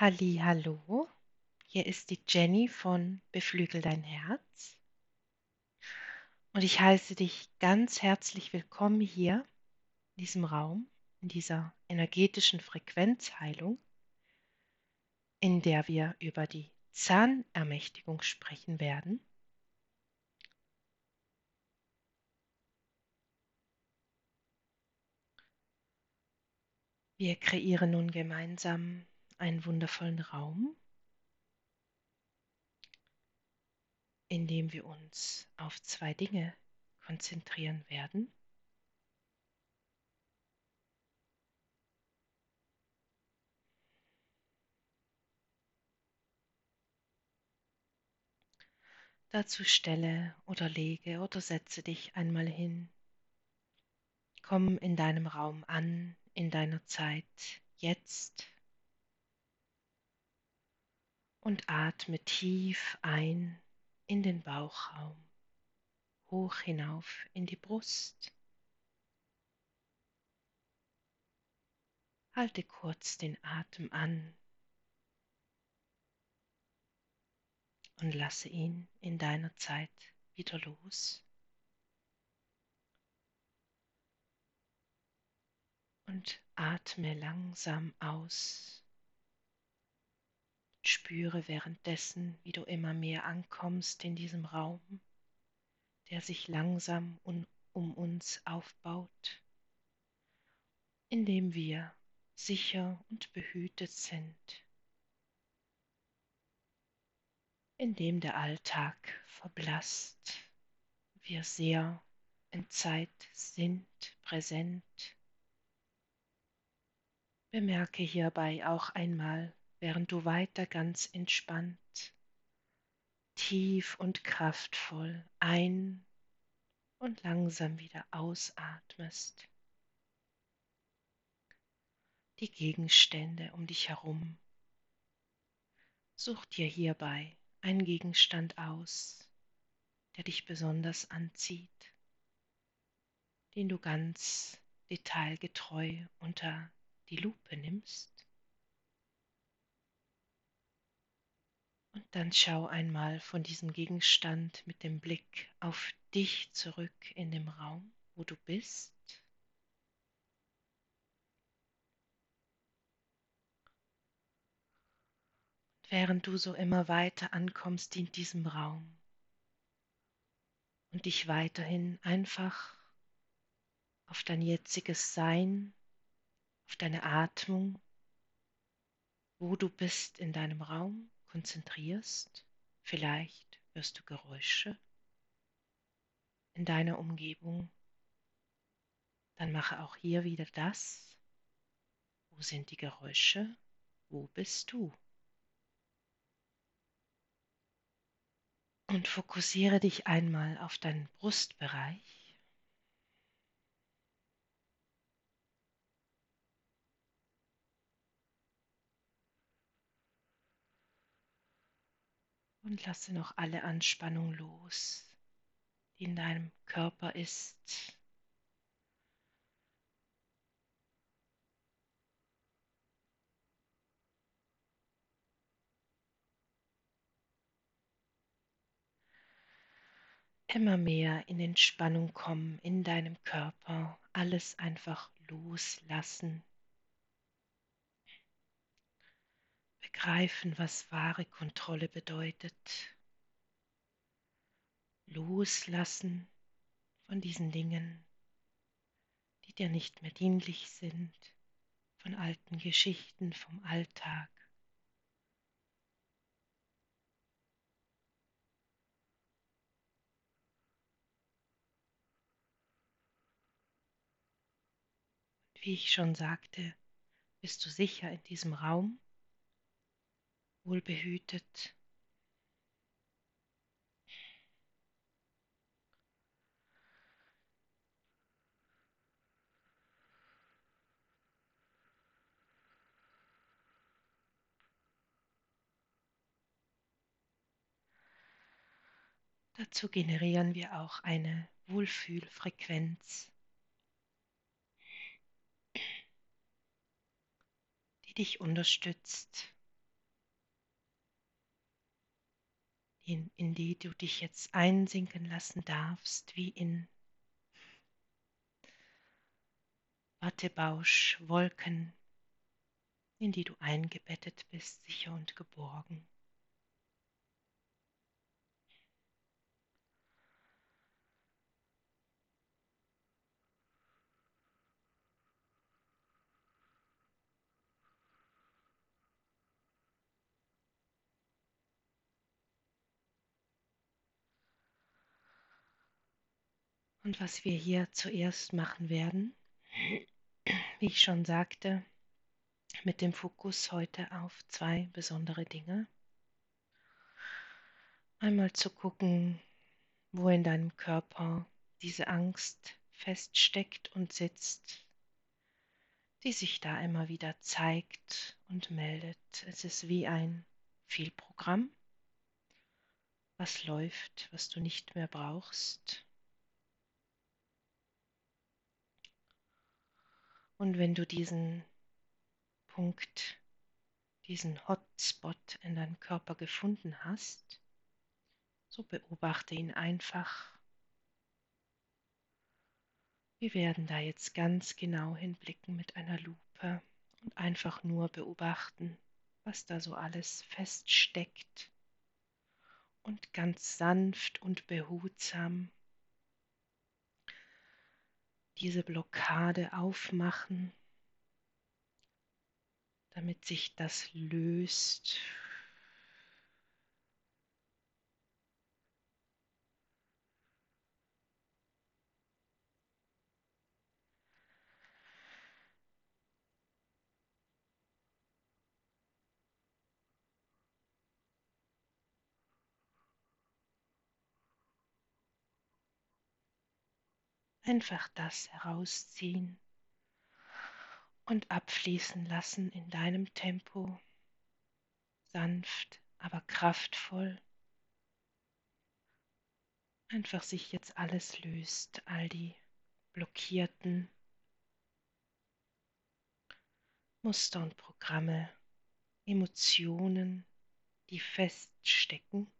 Halli, hallo. Hier ist die Jenny von Beflügel dein Herz. Und ich heiße dich ganz herzlich willkommen hier in diesem Raum, in dieser energetischen Frequenzheilung, in der wir über die Zahnermächtigung sprechen werden. Wir kreieren nun gemeinsam einen wundervollen Raum, in dem wir uns auf zwei Dinge konzentrieren werden. Dazu stelle oder lege oder setze dich einmal hin. Komm in deinem Raum an, in deiner Zeit, jetzt und atme tief ein in den Bauchraum, hoch hinauf in die Brust. Halte kurz den Atem an und lasse ihn in deiner Zeit wieder los. Und atme langsam aus. Spüre währenddessen, wie du immer mehr ankommst in diesem Raum, der sich langsam um, uns aufbaut, in dem wir sicher und behütet sind, in dem der Alltag verblasst, wir sehr in Zeit sind, präsent. Bemerke hierbei auch einmal, während du weiter ganz entspannt, tief und kraftvoll ein und langsam wieder ausatmest. Die Gegenstände um dich herum. Such dir hierbei einen Gegenstand aus, der dich besonders anzieht, den du ganz detailgetreu unter die Lupe nimmst Und dann schau einmal von diesem Gegenstand mit dem Blick auf dich zurück in dem Raum, wo du bist. Und während du so immer weiter ankommst in diesem Raum und dich weiterhin einfach auf dein jetziges Sein, auf deine Atmung, wo du bist in deinem Raum, konzentrierst, vielleicht hörst du Geräusche in deiner Umgebung, dann mache auch hier wieder das. Wo sind die Geräusche? Wo bist du? Und fokussiere dich einmal auf deinen Brustbereich. Und lasse noch alle Anspannung los, die in deinem Körper ist. Immer mehr in Entspannung kommen in deinem Körper, alles einfach loslassen. Begreifen, was wahre Kontrolle bedeutet. Loslassen von diesen Dingen, die dir nicht mehr dienlich sind, von alten Geschichten vom Alltag. wie ich schon sagte, bist du sicher in diesem Raum wohlbehütet. Dazu generieren wir auch eine Wohlfühlfrequenz, die dich unterstützt in, in die du dich jetzt einsinken lassen darfst, wie in Wattebausch, Wolken, in die du eingebettet bist, sicher und geborgen. Und was wir hier zuerst machen werden, wie ich schon sagte, mit dem Fokus heute auf zwei besondere Dinge. Einmal zu gucken, wo in deinem Körper diese Angst feststeckt und sitzt, die sich da immer wieder zeigt und meldet. Es ist wie ein Vielprogramm, was läuft, was du nicht mehr brauchst Und wenn du diesen Punkt, diesen Hotspot in deinem Körper gefunden hast, so beobachte ihn einfach. Wir werden da jetzt ganz genau hinblicken mit einer Lupe und einfach nur beobachten, was da so alles feststeckt und ganz sanft und behutsam diese Blockade aufmachen, damit sich das löst. Einfach das herausziehen und abfließen lassen in deinem Tempo, sanft, aber kraftvoll. Einfach sich jetzt alles löst, all die blockierten Muster und Programme, Emotionen, die feststecken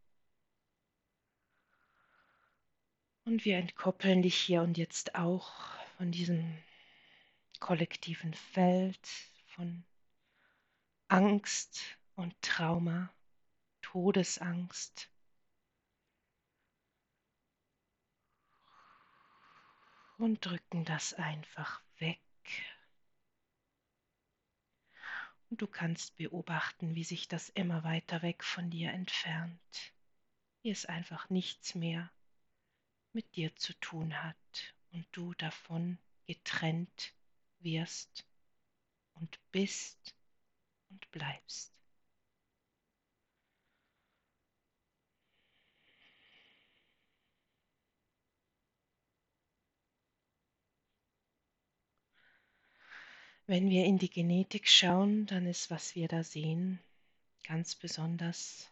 Und wir entkoppeln dich hier und jetzt auch von diesem kollektiven Feld von Angst und Trauma, Todesangst. Und drücken das einfach weg. Und du kannst beobachten, wie sich das immer weiter weg von dir entfernt. Hier ist einfach nichts mehr mit dir zu tun hat und du davon getrennt wirst und bist und bleibst. Wenn wir in die Genetik schauen, dann ist, was wir da sehen, ganz besonders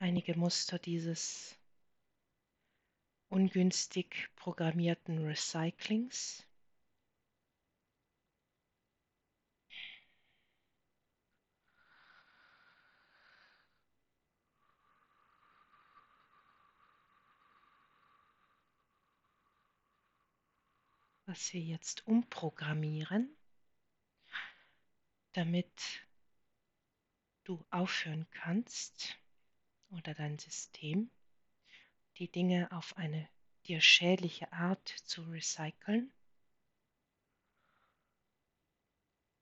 einige Muster dieses ungünstig programmierten Recyclings. was wir jetzt umprogrammieren, damit du aufhören kannst oder dein System die Dinge auf eine dir schädliche Art zu recyceln.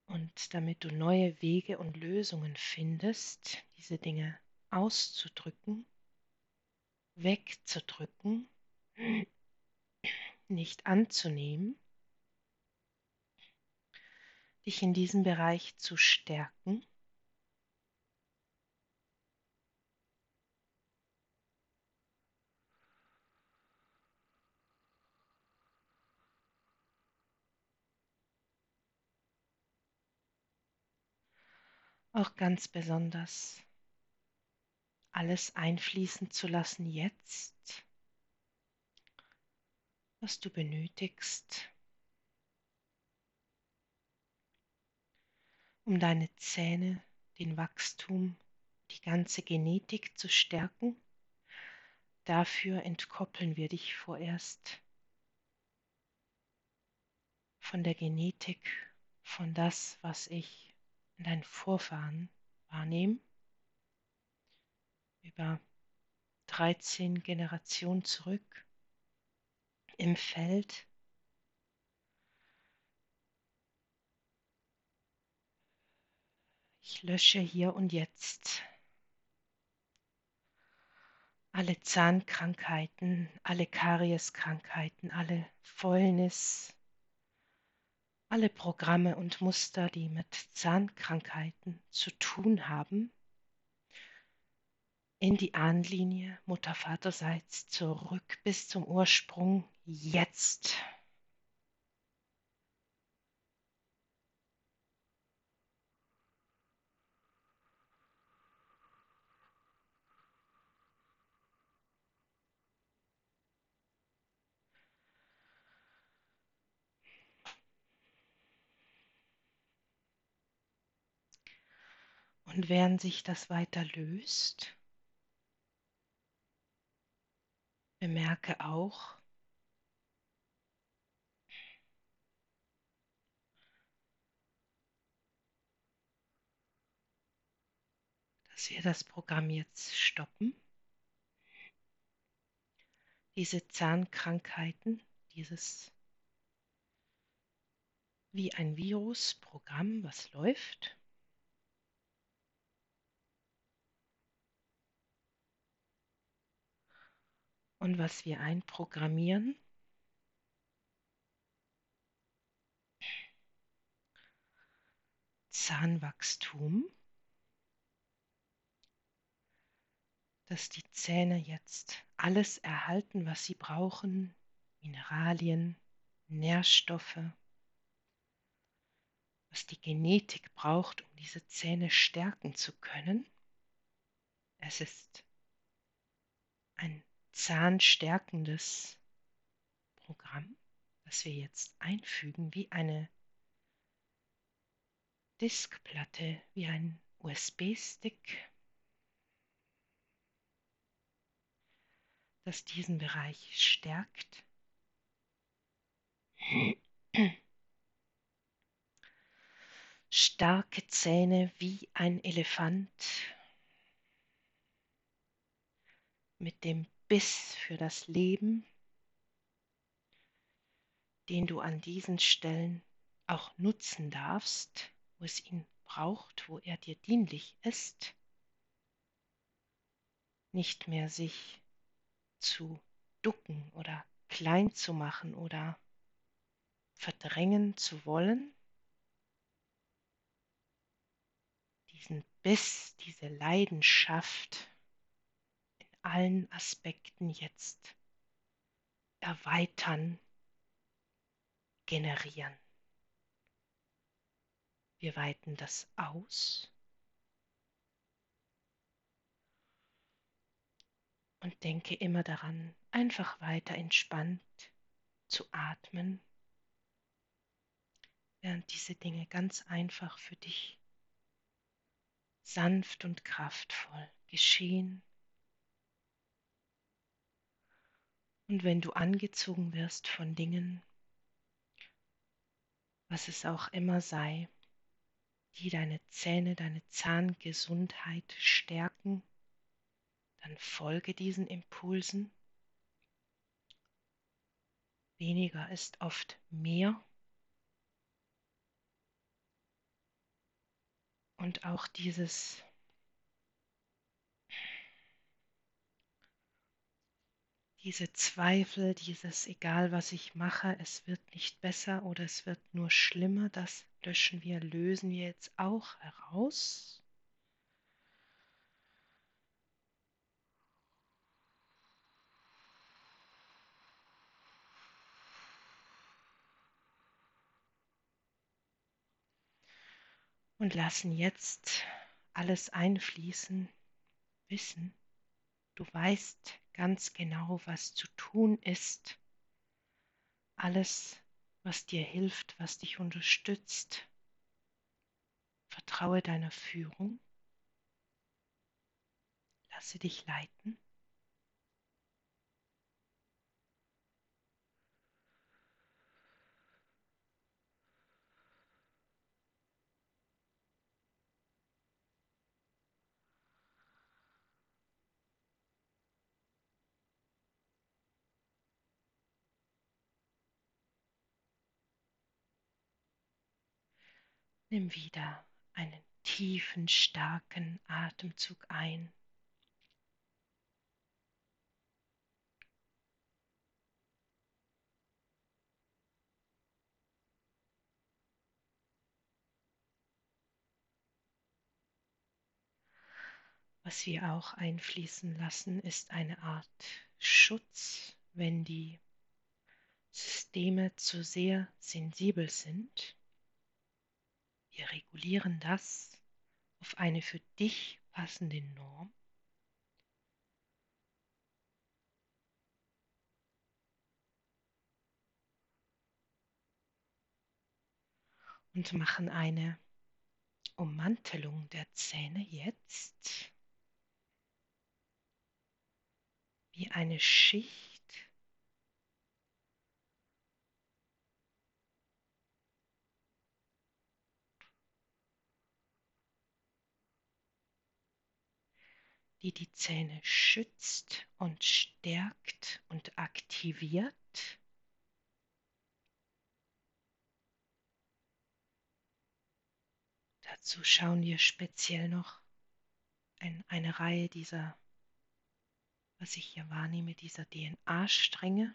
Und damit du neue Wege und Lösungen findest, diese Dinge auszudrücken, wegzudrücken, nicht anzunehmen, dich in diesem Bereich zu stärken auch ganz besonders alles einfließen zu lassen jetzt, was du benötigst, um deine Zähne, den Wachstum, die ganze Genetik zu stärken. Dafür entkoppeln wir dich vorerst von der Genetik, von das, was ich in deinen Vorfahren wahrnehme, über 13 Generationen zurück im Feld. Ich lösche hier und jetzt alle Zahnkrankheiten, alle Karieskrankheiten, alle Fäulnis, alle Programme und Muster, die mit Zahnkrankheiten zu tun haben, in die Ahnlinie Mutter-Vaterseits zurück bis zum Ursprung jetzt. Und während sich das weiter löst, bemerke auch, dass wir das Programm jetzt stoppen. Diese Zahnkrankheiten, dieses wie ein Virusprogramm, was läuft, und was wir einprogrammieren. Zahnwachstum, dass die Zähne jetzt alles erhalten, was sie brauchen, Mineralien, Nährstoffe, was die Genetik braucht, um diese Zähne stärken zu können. Es ist zahnstärkendes Programm, das wir jetzt einfügen, wie eine Diskplatte, wie ein USB-Stick, das diesen Bereich stärkt. Starke Zähne wie ein Elefant mit dem Biss für das Leben, den du an diesen Stellen auch nutzen darfst, wo es ihn braucht, wo er dir dienlich ist, nicht mehr sich zu ducken oder klein zu machen oder verdrängen zu wollen, diesen Biss, diese Leidenschaft allen Aspekten jetzt erweitern, generieren. Wir weiten das aus und denke immer daran, einfach weiter entspannt zu atmen, während diese Dinge ganz einfach für dich sanft und kraftvoll geschehen Und wenn du angezogen wirst von Dingen, was es auch immer sei, die deine Zähne, deine Zahngesundheit stärken, dann folge diesen Impulsen. Weniger ist oft mehr. Und auch dieses diese Zweifel, dieses egal was ich mache, es wird nicht besser oder es wird nur schlimmer, das löschen wir, lösen wir jetzt auch heraus. Und lassen jetzt alles einfließen, wissen, du weißt, ganz genau, was zu tun ist. Alles, was dir hilft, was dich unterstützt. Vertraue deiner Führung. Lasse dich leiten. Nimm wieder einen tiefen, starken Atemzug ein. Was wir auch einfließen lassen, ist eine Art Schutz, wenn die Systeme zu sehr sensibel sind. Wir regulieren das auf eine für dich passende Norm. Und machen eine Ummantelung der Zähne jetzt wie eine Schicht die die Zähne schützt und stärkt und aktiviert. Dazu schauen wir speziell noch ein, eine Reihe dieser, was ich hier wahrnehme, dieser DNA-Stränge.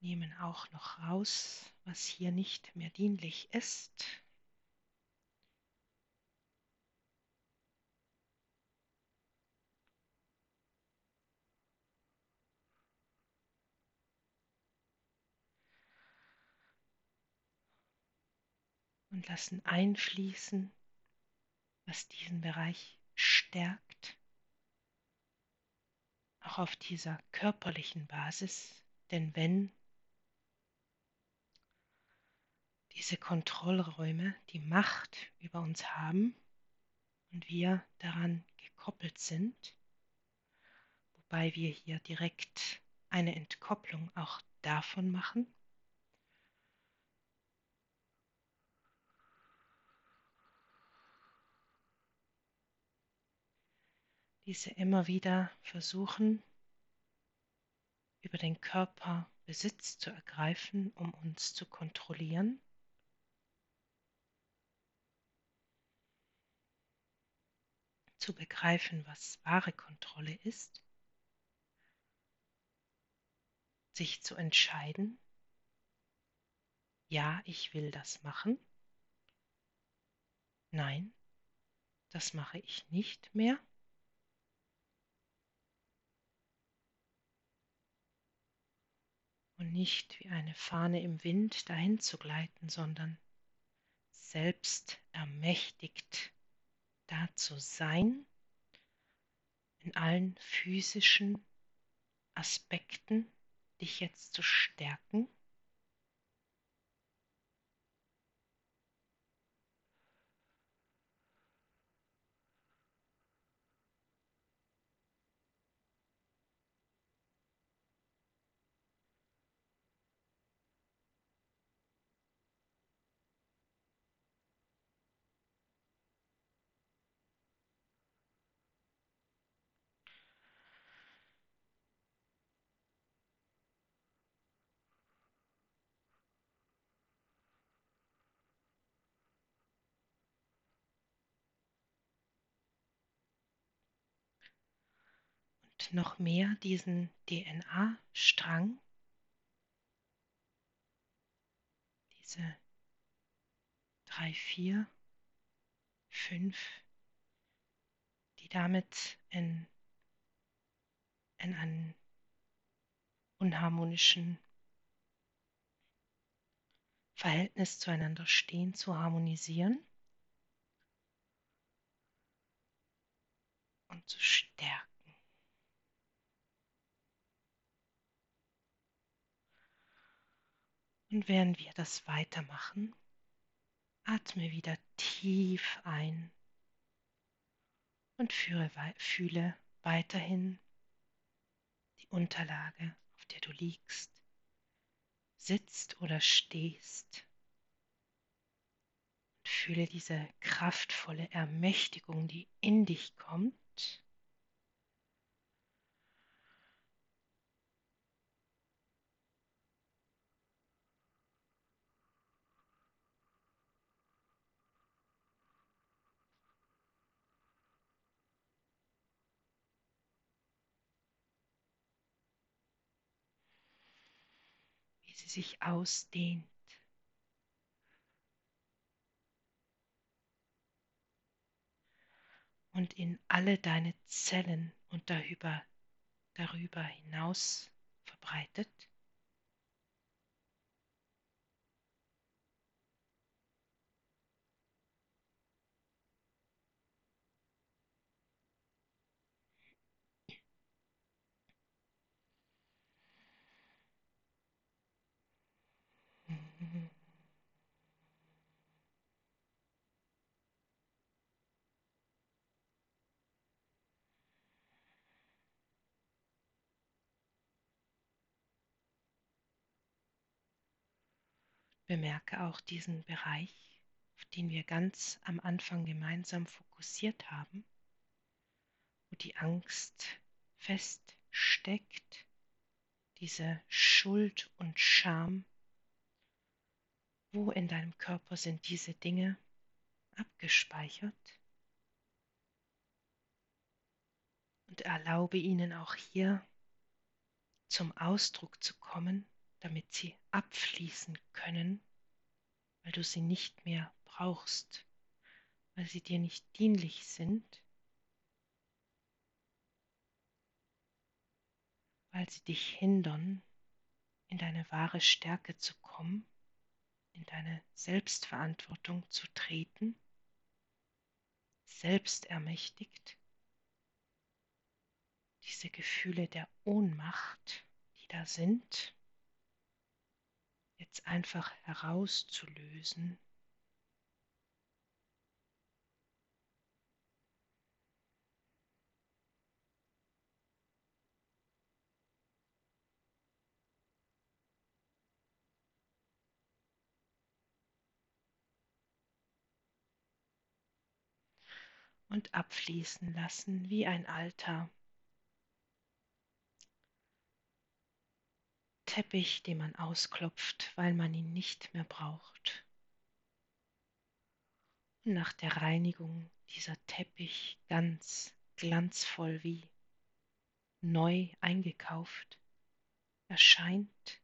Nehmen auch noch raus, was hier nicht mehr dienlich ist. Und lassen einfließen, was diesen Bereich stärkt, auch auf dieser körperlichen Basis. Denn wenn diese Kontrollräume die Macht über uns haben und wir daran gekoppelt sind, wobei wir hier direkt eine Entkopplung auch davon machen, diese immer wieder versuchen, über den Körper Besitz zu ergreifen, um uns zu kontrollieren. Zu begreifen, was wahre Kontrolle ist. Sich zu entscheiden, ja, ich will das machen. Nein, das mache ich nicht mehr. Und nicht wie eine Fahne im Wind dahin zu gleiten, sondern selbst ermächtigt da zu sein, in allen physischen Aspekten dich jetzt zu stärken. Noch mehr diesen DNA-Strang, diese drei, vier, fünf, die damit in, in einen unharmonischen Verhältnis zueinander stehen, zu harmonisieren und zu stärken. Und während wir das weitermachen, atme wieder tief ein und führe, fühle weiterhin die Unterlage, auf der du liegst, sitzt oder stehst. Und fühle diese kraftvolle Ermächtigung, die in dich kommt. Sie sich ausdehnt. Und in alle deine Zellen und darüber, darüber hinaus verbreitet. Bemerke auch diesen Bereich, auf den wir ganz am Anfang gemeinsam fokussiert haben, wo die Angst feststeckt, diese Schuld und Scham. Wo in deinem Körper sind diese Dinge abgespeichert? Und erlaube ihnen auch hier zum Ausdruck zu kommen damit sie abfließen können, weil du sie nicht mehr brauchst, weil sie dir nicht dienlich sind, weil sie dich hindern, in deine wahre Stärke zu kommen, in deine Selbstverantwortung zu treten, selbstermächtigt, diese Gefühle der Ohnmacht, die da sind, jetzt einfach herauszulösen. Und abfließen lassen wie ein alter Teppich, den man ausklopft, weil man ihn nicht mehr braucht. Und nach der Reinigung dieser Teppich ganz glanzvoll wie neu eingekauft erscheint,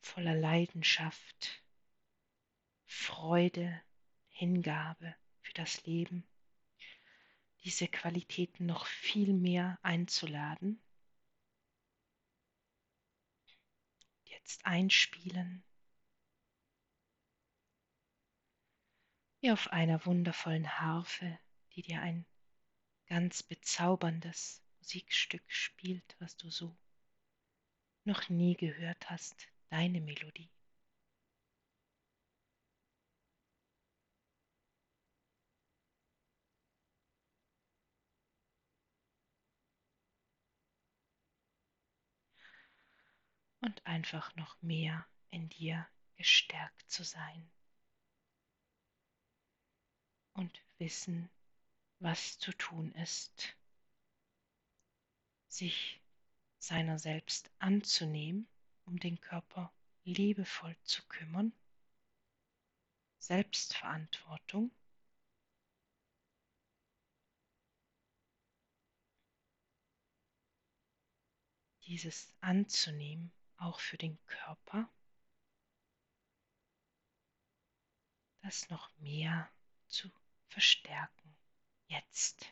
voller Leidenschaft, Freude, Hingabe für das Leben, diese Qualitäten noch viel mehr einzuladen jetzt einspielen. Wie auf einer wundervollen Harfe, die dir ein ganz bezauberndes Musikstück spielt, was du so noch nie gehört hast, deine Melodie. Und einfach noch mehr in dir gestärkt zu sein. Und wissen, was zu tun ist, sich seiner selbst anzunehmen, um den Körper liebevoll zu kümmern, Selbstverantwortung. Dieses anzunehmen auch für den Körper, das noch mehr zu verstärken. Jetzt.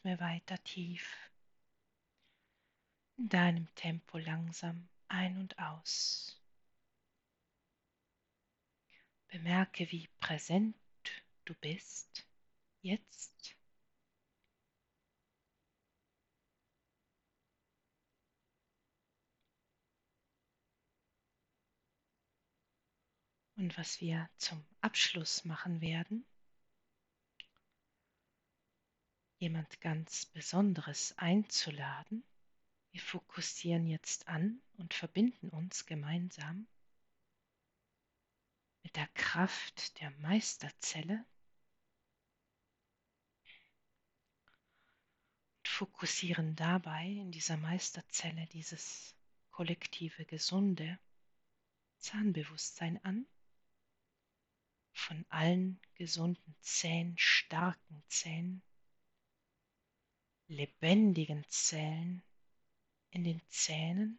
Atme weiter tief. in deinem Tempo langsam ein und aus. Bemerke, wie präsent du bist jetzt. Und was wir zum Abschluss machen werden, jemand ganz Besonderes einzuladen. Wir fokussieren jetzt an und verbinden uns gemeinsam mit der Kraft der Meisterzelle und fokussieren dabei in dieser Meisterzelle dieses kollektive, gesunde Zahnbewusstsein an von allen gesunden Zähnen, starken Zähnen, lebendigen Zellen in den Zähnen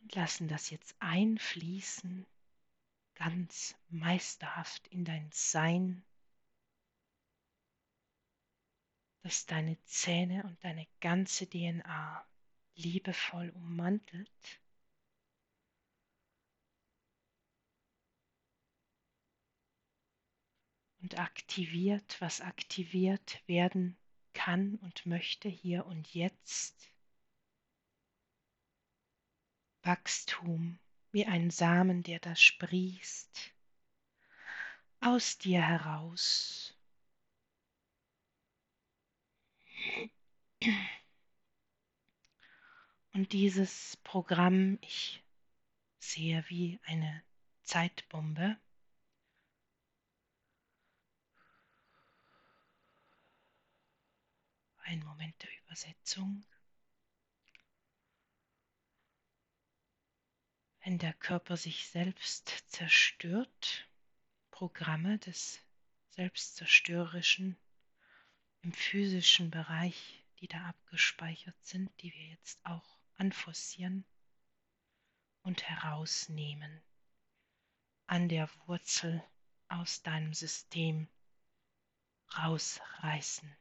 und lassen das jetzt einfließen, ganz meisterhaft in dein Sein, dass deine Zähne und deine ganze DNA liebevoll ummantelt und aktiviert, was aktiviert werden kann und möchte hier und jetzt. Wachstum wie ein Samen, der da sprießt, aus dir heraus. Und dieses Programm, ich sehe wie eine Zeitbombe, Ein Moment der Übersetzung. Wenn der Körper sich selbst zerstört, Programme des Selbstzerstörerischen im physischen Bereich, die da abgespeichert sind, die wir jetzt auch anforcieren und herausnehmen, an der Wurzel aus deinem System rausreißen.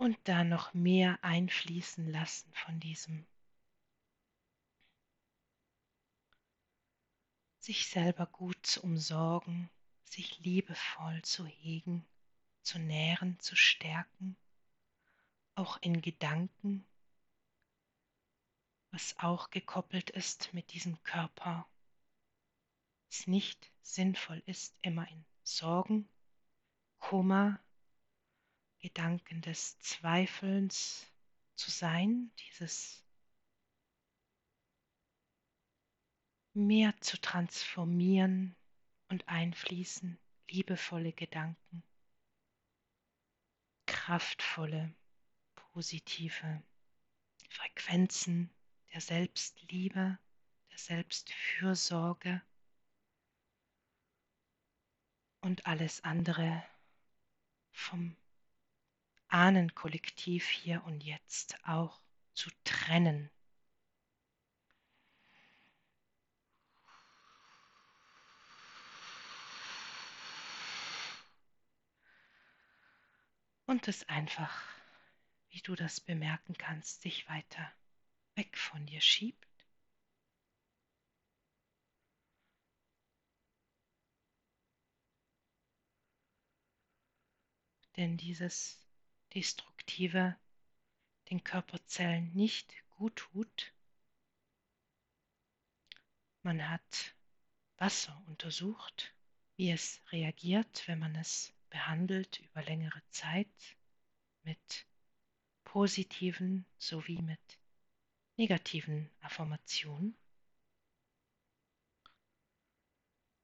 Und da noch mehr einfließen lassen von diesem sich selber gut zu umsorgen, sich liebevoll zu hegen, zu nähren, zu stärken, auch in Gedanken, was auch gekoppelt ist mit diesem Körper, es nicht sinnvoll ist, immer in Sorgen, Kummer, Gedanken des Zweifelns zu sein, dieses mehr zu transformieren und einfließen, liebevolle Gedanken, kraftvolle, positive Frequenzen der Selbstliebe, der Selbstfürsorge und alles andere vom Ahnenkollektiv hier und jetzt auch zu trennen. Und es einfach, wie du das bemerken kannst, sich weiter weg von dir schiebt. Denn dieses Destruktive den Körperzellen nicht gut tut. Man hat Wasser untersucht, wie es reagiert, wenn man es behandelt über längere Zeit mit positiven sowie mit negativen Affirmationen.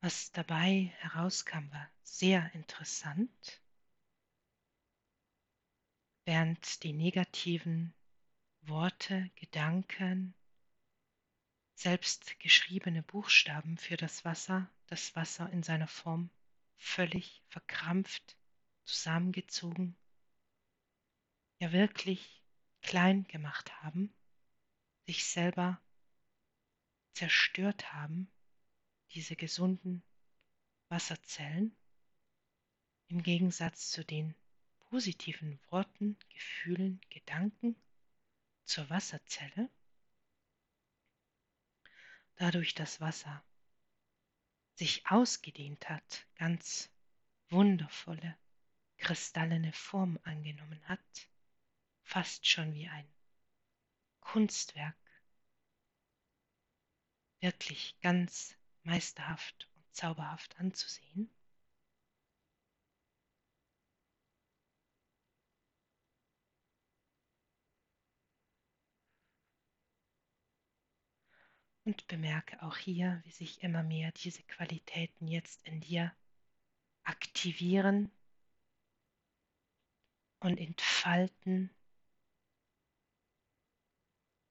Was dabei herauskam, war sehr interessant während die negativen Worte, Gedanken, selbst geschriebene Buchstaben für das Wasser, das Wasser in seiner Form völlig verkrampft, zusammengezogen, ja wirklich klein gemacht haben, sich selber zerstört haben, diese gesunden Wasserzellen im Gegensatz zu den positiven Worten, Gefühlen, Gedanken zur Wasserzelle, dadurch das Wasser sich ausgedehnt hat, ganz wundervolle, kristallene Form angenommen hat, fast schon wie ein Kunstwerk, wirklich ganz meisterhaft und zauberhaft anzusehen. Und bemerke auch hier, wie sich immer mehr diese Qualitäten jetzt in dir aktivieren und entfalten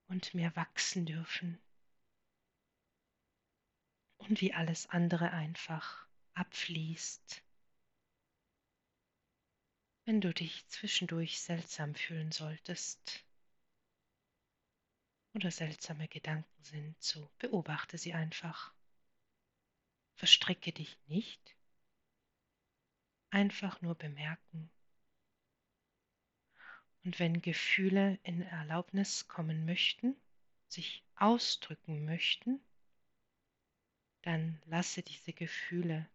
und mehr wachsen dürfen und wie alles andere einfach abfließt. Wenn du dich zwischendurch seltsam fühlen solltest oder seltsame Gedanken sind, so beobachte sie einfach. Verstricke dich nicht, einfach nur bemerken. Und wenn Gefühle in Erlaubnis kommen möchten, sich ausdrücken möchten, dann lasse diese Gefühle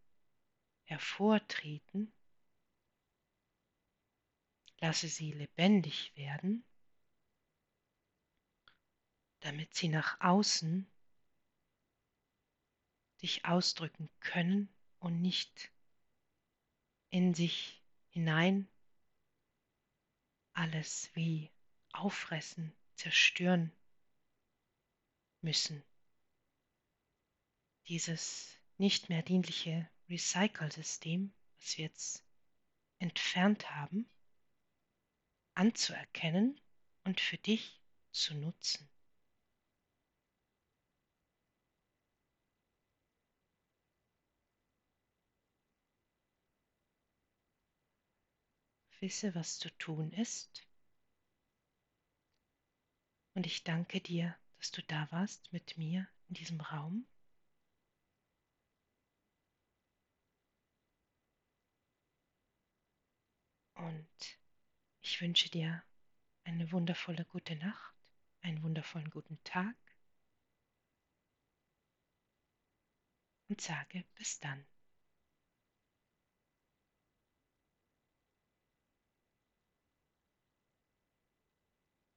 hervortreten, lasse sie lebendig werden, damit sie nach außen sich ausdrücken können und nicht in sich hinein alles wie auffressen, zerstören müssen dieses nicht mehr dienliche Recycle-System, was wir jetzt entfernt haben, anzuerkennen und für dich zu nutzen. Wisse, was zu tun ist. Und ich danke dir, dass du da warst mit mir in diesem Raum. Und ich wünsche dir eine wundervolle gute Nacht, einen wundervollen guten Tag und sage bis dann.